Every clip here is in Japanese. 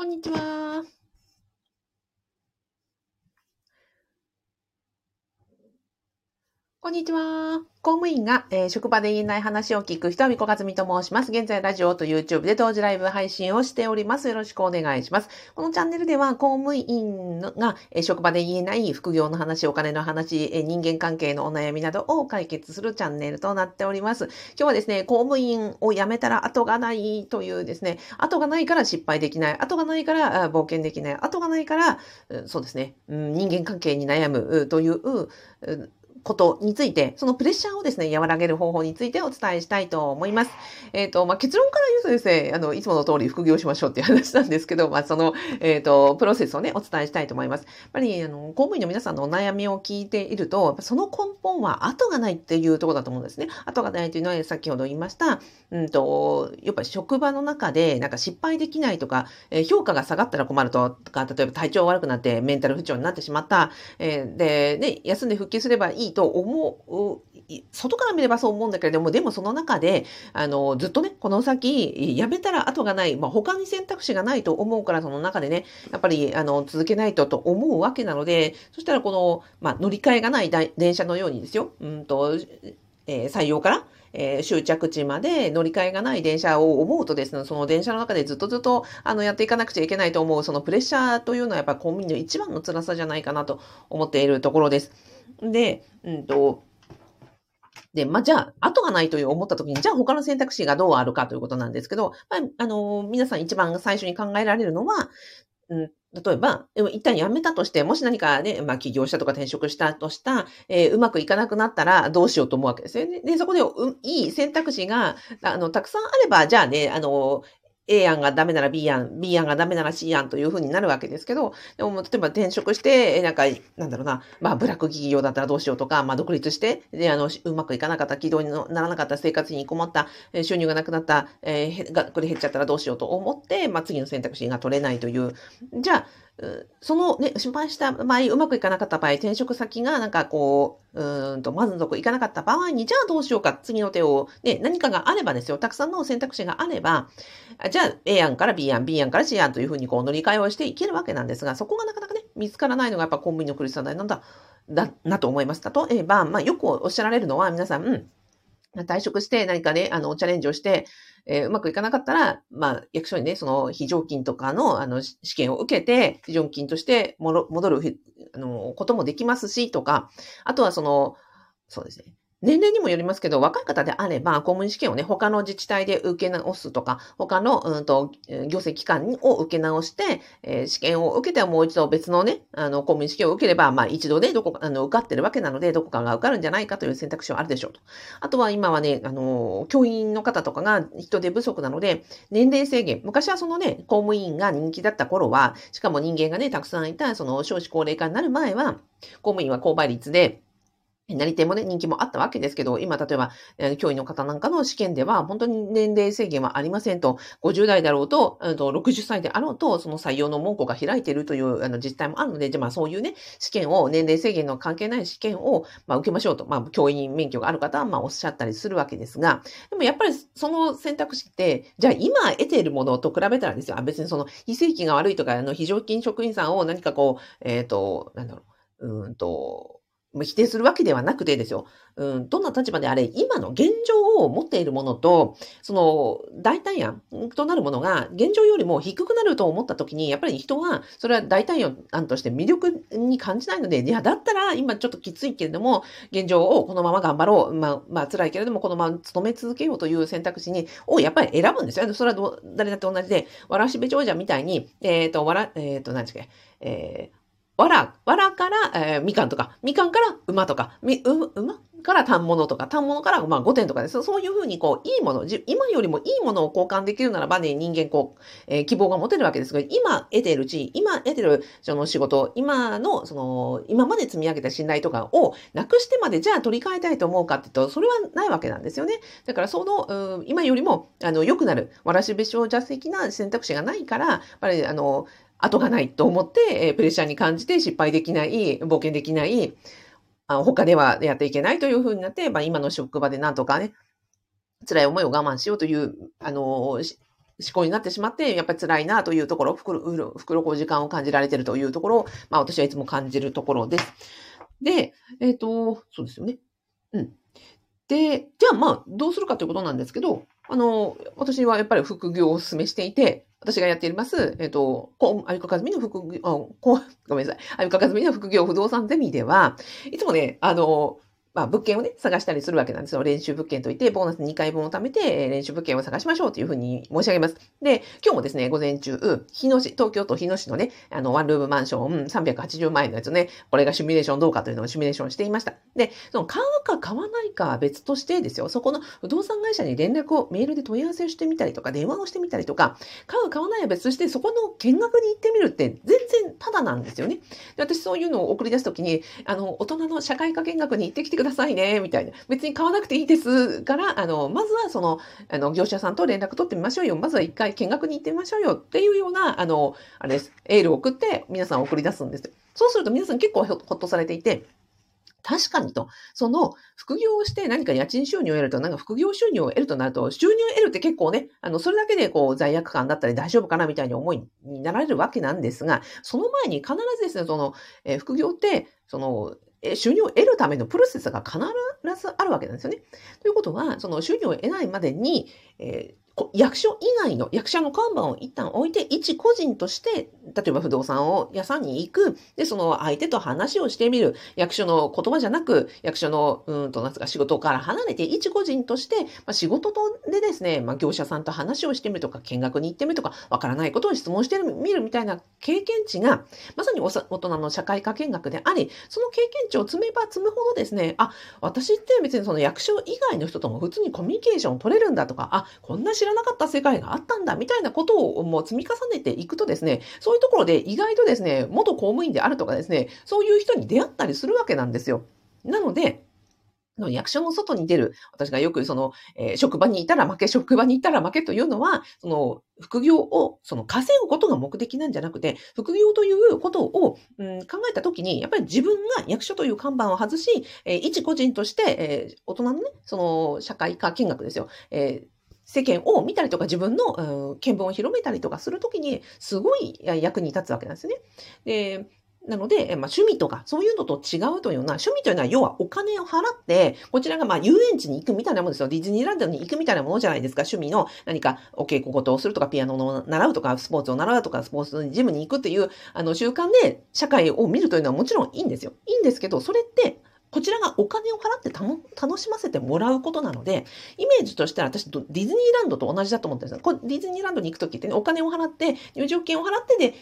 こんにちは。んにちは。公務員が、えー、職場で言えない話を聞く人は、みこかずみと申します。現在、ラジオと YouTube で同時ライブ配信をしております。よろしくお願いします。このチャンネルでは、公務員が、えー、職場で言えない副業の話、お金の話、えー、人間関係のお悩みなどを解決するチャンネルとなっております。今日はですね、公務員を辞めたら後がないというですね、後がないから失敗できない、後がないから冒険できない、後がないから、そうですね、うん人間関係に悩むという、ことについて、そのプレッシャーをですね、和らげる方法についてお伝えしたいと思います。えっ、ー、と、まあ、結論から言うとですね、あの、いつもの通り副業しましょうっていう話なんですけど、まあ、その、えっ、ー、と、プロセスをね、お伝えしたいと思います。やっぱり、あの、公務員の皆さんのお悩みを聞いていると、その根本は後がないっていうところだと思うんですね。後がないというのは、先ほど言いました、うんと、やっぱり職場の中で、なんか失敗できないとか、え、評価が下がったら困るとか、例えば体調悪くなってメンタル不調になってしまった、えー、で、ね、休んで復帰すればいいと思う外から見ればそう思うんだけれども、でもその中で、あの、ずっとね、この先、やめたら後がない、まあ、他に選択肢がないと思うから、その中でね、やっぱり、あの、続けないとと思うわけなので、そしたらこの、まあ、乗り換えがない電車のようにですよ、うんと、えー、採用から、えー、終着地まで乗り換えがない電車を思うとですね、その電車の中でずっとずっとあのやっていかなくちゃいけないと思う、そのプレッシャーというのはやっぱコンビニの一番の辛さじゃないかなと思っているところです。で、うんと、で、まあ、じゃあ、後がないという思った時に、じゃあ他の選択肢がどうあるかということなんですけど、まあ、あの、皆さん一番最初に考えられるのは、うん、例えば、一旦辞めたとして、もし何かね、まあ起業したとか転職したとした、えー、うまくいかなくなったらどうしようと思うわけですよね。で、そこで、ういい選択肢が、あの、たくさんあれば、じゃあね、あの、A 案がダメなら B 案、B 案がダメなら C 案というふうになるわけですけど、でも、例えば転職して、なんか、なんだろうな、まあ、ブラック企業だったらどうしようとか、まあ、独立して、で、あの、うまくいかなかった、軌道にならなかった、生活費に困った、収入がなくなった、えー、が、これ減っちゃったらどうしようと思って、まあ、次の選択肢が取れないという、じゃあ、そのね、失敗した場合、うまくいかなかった場合、転職先がなんかこう、うんと、満足いかなかった場合に、じゃあどうしようか、次の手を、ね、何かがあればですよ、たくさんの選択肢があれば、じゃあ A 案から B 案、B 案から C 案というふうにこう乗り換えをしていけるわけなんですが、そこがなかなかね、見つからないのがやっぱコンビニの苦しさなんだ、だなと思います。例えば、まあよくおっしゃられるのは、皆さん、うん。退職して何かね、あの、チャレンジをして、えー、うまくいかなかったら、まあ、役所にね、その非常勤とかの、あの、試験を受けて、非常勤として戻る、あの、こともできますし、とか、あとはその、そうですね。年齢にもよりますけど、若い方であれば、公務員試験をね、他の自治体で受け直すとか、他の、うんと、行政機関を受け直して、えー、試験を受けてはもう一度別のね、あの、公務員試験を受ければ、まあ一度でどこか、あの、受かってるわけなので、どこかが受かるんじゃないかという選択肢はあるでしょうと。あとは今はね、あの、教員の方とかが人手不足なので、年齢制限、昔はそのね、公務員が人気だった頃は、しかも人間がね、たくさんいた、その少子高齢化になる前は、公務員は高倍率で、なり手もね、人気もあったわけですけど、今、例えば、教員の方なんかの試験では、本当に年齢制限はありませんと、50代だろうと、と60歳であろうと、その採用の門戸が開いているというあの実態もあるので、じゃあまあそういうね、試験を、年齢制限の関係ない試験を、まあ、受けましょうと、まあ、教員免許がある方は、まあ、おっしゃったりするわけですが、でもやっぱりその選択肢って、じゃあ今得ているものと比べたらですよ、あ別にその非正規が悪いとか、あの、非常勤職員さんを何かこう、えっ、ー、と、なんだろう、うんと、否定するわけではなくてですよ。うん、どんな立場であれ、今の現状を持っているものと、その代替案となるものが現状よりも低くなると思った時に、やっぱり人はそれは代替案として魅力に感じないので、いや、だったら今ちょっときついけれども、現状をこのまま頑張ろう。まあ、まあ辛いけれども、このまま勤め続けようという選択肢に、をやっぱり選ぶんですよ。それは誰だって同じで、わらしべ長者みたいに、えっ、ー、と、わら、えっ、ー、と、何ですか、えーわら、わらから、えー、みかんとか、みかんから馬とか、み、う、馬から単物とか、単物から、まあ、5点とかです。そういうふうに、こう、いいもの、今よりもいいものを交換できるならばね、人間、こう、えー、希望が持てるわけですが、今得ている地位、今得てる、その仕事、今の、その、今まで積み上げた信頼とかをなくしてまで、じゃあ取り替えたいと思うかっていうと、それはないわけなんですよね。だから、その、今よりも、あの、良くなる、わらしべし者的な選択肢がないから、やっぱり、あの、後がないと思って、えプレッシャーに感じて失敗できない、冒険できない、あ他ではやっていけないというふうになって、まあ、今の職場でなんとかね、辛い思いを我慢しようという、あの思、考になってしまって、やっぱり辛いなというところ、袋、袋こう時間を感じられているというところを、まあ私はいつも感じるところです。で、えっ、ー、と、そうですよね。うん。で、じゃあまあ、どうするかということなんですけど、あの、私はやっぱり副業をお勧めしていて、私がやっています、えっ、ー、と、あゆかかずみの副業、ごめんなさい。あゆかかずみの副業不動産ゼミでは、いつもね、あの、まあ、物件をね、探したりするわけなんですよ。練習物件といって、ボーナス2回分を貯めて、練習物件を探しましょうというふうに申し上げます。で、今日もですね、午前中、日野市、東京都日野市のね、あの、ワンルームマンション380万円のやつね、これがシミュレーションどうかというのをシミュレーションしていました。で、その買うか買わないかは別としてですよ、そこの不動産会社に連絡を、メールで問い合わせをしてみたりとか、電話をしてみたりとか、買う買わないは別として、そこの見学に行ってみるって全然ただなんですよね。で、私そういうのを送り出すときに、あの、大人の社会科見学に行ってきてくださいね、みたいな。別に買わなくていいですから、あの、まずはその、あの、業者さんと連絡取ってみましょうよ。まずは一回見学に行ってみましょうよっていうような、あの、あれです。エールを送って皆さん送り出すんですよ。そうすると皆さん結構ほっとされていて、確かにと、その副業をして何か家賃収入を得ると、なんか副業収入を得るとなると、収入を得るって結構ね、あの、それだけでこう罪悪感だったり大丈夫かなみたいな思いになられるわけなんですが、その前に必ずですね、その、えー、副業って、その、収入を得るためのプロセスが必ずあるわけなんですよね。ということは、その収入を得ないまでに、えー役所以外の役者の看板を一旦置いて、一個人として、例えば不動産を屋さんに行く。で、その相手と話をしてみる。役所の言葉じゃなく、役所の、うんと、なんか、仕事から離れて、一個人として、まあ、仕事とでですね、まあ、業者さんと話をしてみるとか、見学に行ってみるとか、わからないことを質問してみるみたいな経験値が、まさに大人の社会科見学であり、その経験値を積めば積むほどですね、あ、私って別にその役所以外の人とも普通にコミュニケーションを取れるんだとか、あ、こんな知ららなかった世界があったんだ、みたいなことをもう積み重ねていくとですね、そういうところで意外とですね、元公務員であるとかですね、そういう人に出会ったりするわけなんですよ。なので、の役所の外に出る、私がよくその、えー、職場にいたら負け、職場にいたら負けというのは、その、副業を、その稼ぐことが目的なんじゃなくて、副業ということを、うん、考えたときに、やっぱり自分が役所という看板を外し、えー、一個人として、えー、大人のね、その、社会科見学ですよ。えー世間を見たりとか自分の、うん、見聞を広めたりとかするときに、すごい役に立つわけなんですね。で、なので、まあ、趣味とか、そういうのと違うというような、趣味というのは、要はお金を払って、こちらがまあ遊園地に行くみたいなものですよ。ディズニーランドに行くみたいなものじゃないですか。趣味の何かお稽古事をするとか、ピアノを習うとか、スポーツを習うとか、スポーツジムに行くっていう、あの、習慣で社会を見るというのはもちろんいいんですよ。いいんですけど、それって、こちらがお金を払って楽しませてもらうことなので、イメージとしては私、ディズニーランドと同じだと思ってるんですこディズニーランドに行くときってね、お金を払って、入場券を払ってで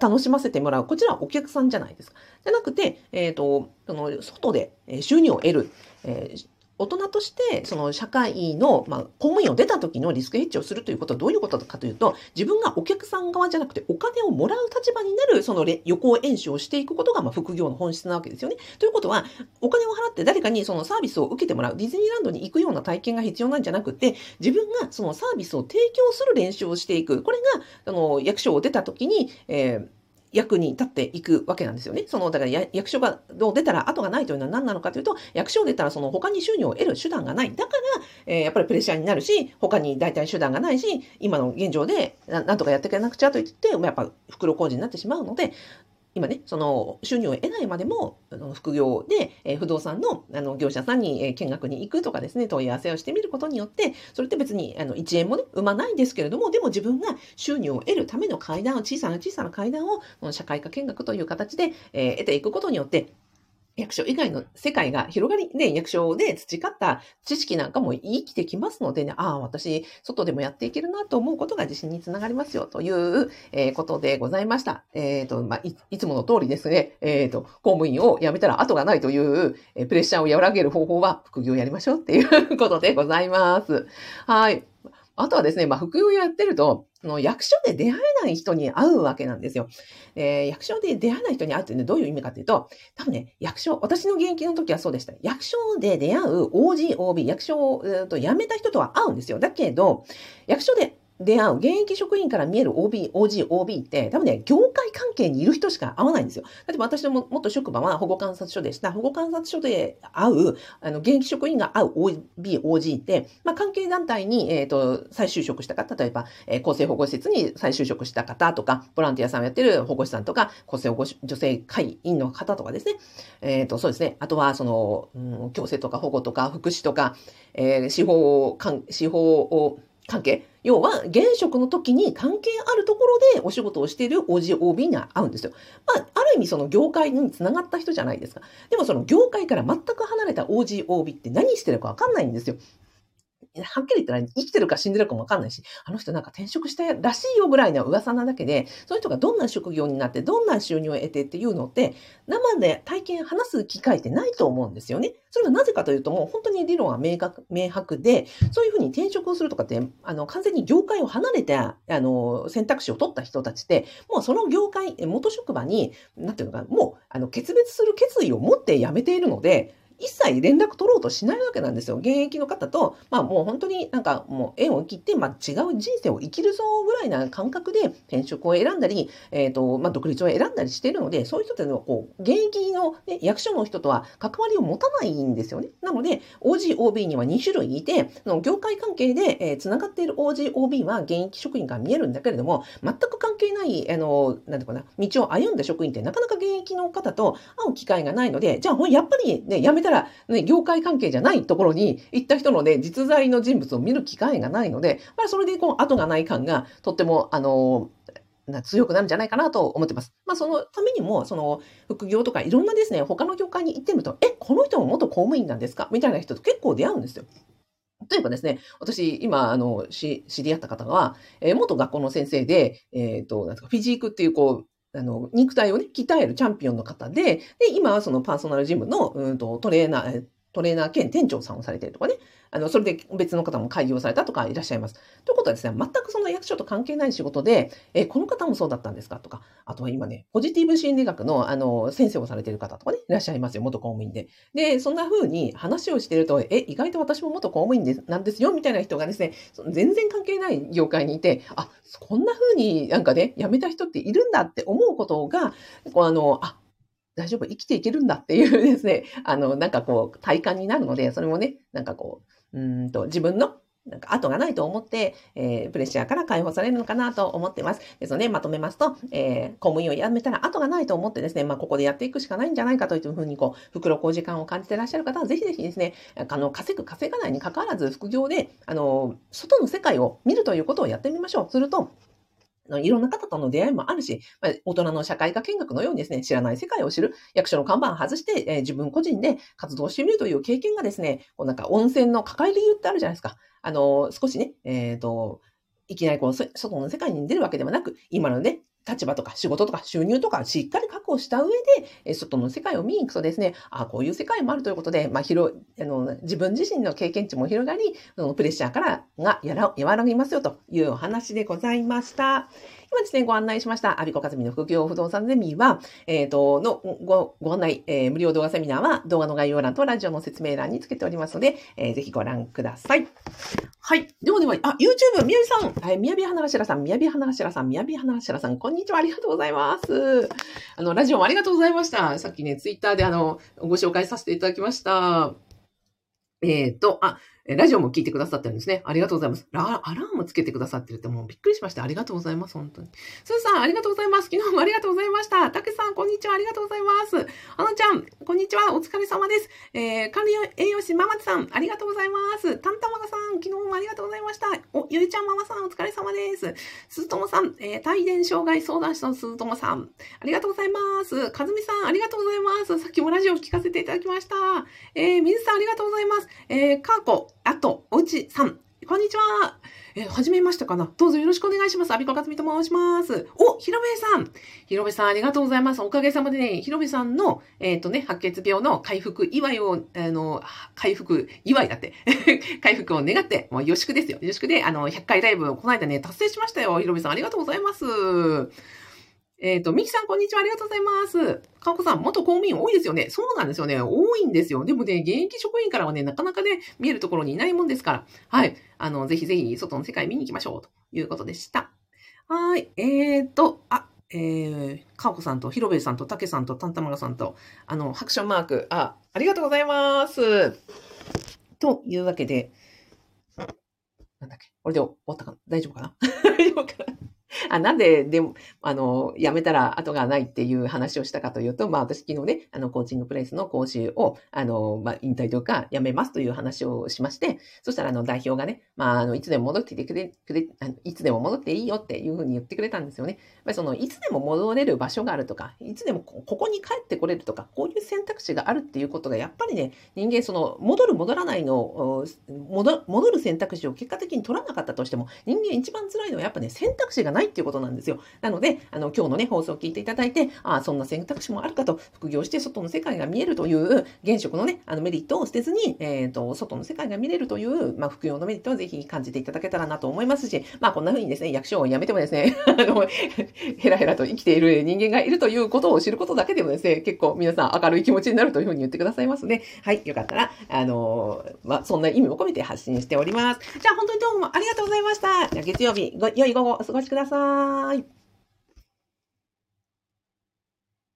楽しませてもらう。こちらはお客さんじゃないですか。じゃなくて、えっ、ー、と、その、外で収入を得る。えー大人として、その社会の、まあ、公務員を出た時のリスクヘッジをするということはどういうことかというと、自分がお客さん側じゃなくてお金をもらう立場になる、その予行演習をしていくことが、まあ、副業の本質なわけですよね。ということは、お金を払って誰かにそのサービスを受けてもらう、ディズニーランドに行くような体験が必要なんじゃなくて、自分がそのサービスを提供する練習をしていく。これが、あの、役所を出た時に、えー役に立っていくわけなんですよね。その、だから役所がどう出たら後がないというのは何なのかというと、役所を出たらその他に収入を得る手段がない。だから、えー、やっぱりプレッシャーになるし、他に代替手段がないし、今の現状でなんとかやっていかなくちゃと言って、やっぱ袋小路になってしまうので、今ね、その収入を得ないまでも、副業で、え、不動産のあの業者さんに、え、見学に行くとかですね、問い合わせをしてみることによって、それって別にあの1円もね、生まないんですけれども、でも自分が収入を得るための階段を、小さな小さな階段を、社会科見学という形で、え、得ていくことによって、役所以外の世界が広がり、ね、役所で培った知識なんかも生きてきますのでね、ああ、私、外でもやっていけるなと思うことが自信につながりますよという、え、ことでございました。えっ、ー、と、まあい、いつもの通りですね、えっ、ー、と、公務員を辞めたら後がないという、えプレッシャーを和らげる方法は副業やりましょうっていうことでございます。はい。あとはですね、まあ、副業やってると、その役所で出会えない人に会うわけなんですよ。えー、役所で出会えない人に会うっていうのはどういう意味かっていうと、多分ね、役所、私の現役の時はそうでした。役所で出会う OG、OB、役所を、えー、と辞めた人とは会うんですよ。だけど、役所で出会う、現役職員から見える OB、OG、OB って、多分ね、業界関係にいる人しか会わないんですよ。例えば私の元職場は保護観察所でした。保護観察所で会う、あの、現役職員が会う OB、OG って、まあ、関係団体に、えっ、ー、と、再就職した方、例えば、えー、厚生保護施設に再就職した方とか、ボランティアさんをやってる保護士さんとか、厚生保護女性会員の方とかですね。えっ、ー、と、そうですね。あとは、その、うん、強制とか保護とか、福祉とか、えー、司法、司法を、関係要は、現職の時に関係あるところでお仕事をしている OGOB に会うんですよ。まあ、ある意味その業界につながった人じゃないですか。でもその業界から全く離れた OGOB って何してるかわかんないんですよ。はっきり言ったら生きてるか死んでるかもわかんないし、あの人なんか転職したらしいよぐらいの噂なだけで、そういう人がどんな職業になって、どんな収入を得てっていうのって、生で体験話す機会ってないと思うんですよね。それはなぜかというと、もう本当に理論は明確、明白で、そういうふうに転職をするとかって、あの、完全に業界を離れて、あの、選択肢を取った人たちって、もうその業界、元職場に、なんていうのか、もう、あの、決別する決意を持って辞めているので、一切連絡取ろうとしないわけなんですよ。現役の方と、まあもう本当になんかもう縁を切って、まあ違う人生を生きるぞぐらいな感覚で転職を選んだり、えっ、ー、と、まあ独立を選んだりしているので、そういう人ってのこう、現役の、ね、役所の人とは関わりを持たないんですよね。なので、OG、OB には2種類いて、の業界関係で、えー、繋がっている OG、OB は現役職員が見えるんだけれども、全く関係ない、あの、なんていうかな、道を歩んだ職員ってなかなか現役の方と会う機会がないので、じゃあ、やっぱりね、辞めたら、ね、業界関係じゃないところに行った人のね、実在の人物を見る機会がないので、まあ、それでこう、後がない感がとっても、あのな、強くなるんじゃないかなと思ってます。まあ、そのためにも、その、副業とかいろんなですね、他の業界に行ってみると、え、この人も元公務員なんですか？みたいな人と結構出会うんですよ。例えばですね、私、今、あの、知り合った方は、えー、元学校の先生で、えっ、ー、と、なんか、フィジークっていう、こう、あの、肉体をね、鍛えるチャンピオンの方で、で、今はそのパーソナルジムの、うんと、トレーナー、トレーナー兼店長さんをされてるとかね、あの、それで別の方も開業されたとかいらっしゃいます。ということはですね、全くその役所と関係ない仕事で、え、この方もそうだったんですかとか、あとは今ね、ポジティブ心理学の、あの、先生をされてる方とかね、いらっしゃいますよ、元公務員で。で、そんな風に話をしてると、え、意外と私も元公務員でなんですよ、みたいな人がですね、全然関係ない業界にいて、あ、こんな風になんかね、辞めた人っているんだって思うことが、こうあの、あ、大丈夫、生きていけるんだっていうですね、あの、なんかこう、体感になるので、それもね、なんかこう、うんと、自分のなんか後がないと思って、えー、プレッシャーから解放されるのかなと思ってます。ですので、まとめますと、えー、公務員を辞めたら後がないと思ってですね、まあ、ここでやっていくしかないんじゃないかというふうに、こう、袋小時間を感じてらっしゃる方は、ぜひぜひですね、あの、稼ぐ、稼がないに関わらず、副業で、あの、外の世界を見るということをやってみましょう。すると、いろんな方との出会いもあるし、まあ、大人の社会科見学のようにですね、知らない世界を知る、役所の看板を外して、えー、自分個人で活動してみるという経験がですね、こうなんか温泉の抱える理由ってあるじゃないですか。あの、少しね、えっ、ー、と、いきなりこう、外の世界に出るわけではなく、今のね、立場とか仕事とか収入とかしっかり確保した上で、え外の世界を見に行くとですね、あこういう世界もあるということで、まあ、広あの自分自身の経験値も広がり、そのプレッシャーからがやら和らぎますよというお話でございました。今ですね、ご案内しました、アビコカズミの副業不動産ゼミは、えっ、ー、と、のご、ご案内、えー、無料動画セミナーは動画の概要欄とラジオの説明欄につけておりますので、えー、ぜひご覧ください。はい。ではでは、あ、YouTube、みやびさん、はい、みやび花頭さん、みやび花頭さん、みやび花頭さん、こんにちは、ありがとうございます。あの、ラジオもありがとうございました。さっきね、ツイッターであの、ご紹介させていただきました。えっ、ー、と、あ、ラジオも聞いてくださってるんですね。ありがとうございます。アラームつけてくださってるってもうびっくりしました。ありがとうございます。本当に。すーさん、ありがとうございます。昨日もありがとうございました。たけさん、こんにちは。ありがとうございます。あのちゃん、こんにちは。お疲れ様です。えー、管理栄養士ママさん、ありがとうございます。たんたまがさん、昨日もありがとうございました。お、ゆいちゃんママさん、お疲れ様です。すずともさん、えー、帯電障害相談士のすずともさん、ありがとうございます。かずみさん、ありがとうございます。さっきもラジオ聞かせていただきました。えー、みずさん、ありがとうございます。えー、かーこ、あと、おうちさん、こんにちは。えー、はじめましたかな？どうぞよろしくお願いします。アビコカツミと申します。お、ひろべさん。ひろべさん、ありがとうございます。おかげさまでね、ひろべさんの、えっ、ー、とね、白血病の回復祝いを、あの、回復祝いだって。回復を願って、もう予祝ですよ。予祝で、あの、100回ライブをこの間ね、達成しましたよ。ひろべさん、ありがとうございます。えっ、ー、と、ミキさん、こんにちは。ありがとうございます。かおこさん、元公務員多いですよね。そうなんですよね。多いんですよ。でもね、現役職員からはね、なかなかね、見えるところにいないもんですから。はい。あの、ぜひぜひ、外の世界見に行きましょう。ということでした。はい。えーと、あ、えー、かおこさんと、ひろべさんと、たけさんと、たんたまらさんと、あの、ハクションマーク、あ、ありがとうございます。というわけで、なんだっけ？これで終わったかな？大丈夫かな？大丈夫かな あなんで、でも、あの、辞めたら後がないっていう話をしたかというと、まあ私昨日ね、あの、コーチングプレイスの講習を、あの、まあ引退というか辞めますという話をしまして、そしたらあの代表がね、まああの、いつでも戻ってきてくれ、くれ、あのいつでも戻っていいよっていうふうに言ってくれたんですよね。やっぱりその、いつでも戻れる場所があるとか、いつでもここに帰ってこれるとか、こういう選択肢があるっていうことが、やっぱりね、人間その、戻る戻らないの、戻戻る選択肢を結果的に取らなかったとしても、人間一番辛いのはやっぱね、選択肢がないっていうことなんですよ。なので、あの、今日のね、放送を聞いていただいて、ああ、そんな選択肢もあるかと、副業して外の世界が見えるという、現職のね、あのメリットを捨てずに、えっ、ー、と、外の世界が見れるという、まあ、副業のメリットをぜひ感じていただけたらなと思いますし、まあ、こんな風にですね、役所を辞めてもですね、あの、ヘラヘラと生きている人間がいるということを知ることだけでもですね、結構皆さん明るい気持ちになるというふうに言ってくださいますね。はい、よかったら、あの、まあ、そんな意味も込めて発信しております。じゃあ、本当にどうもありがとうございました。じゃ、月曜日、ご、良い午後お過ごしくださいさい。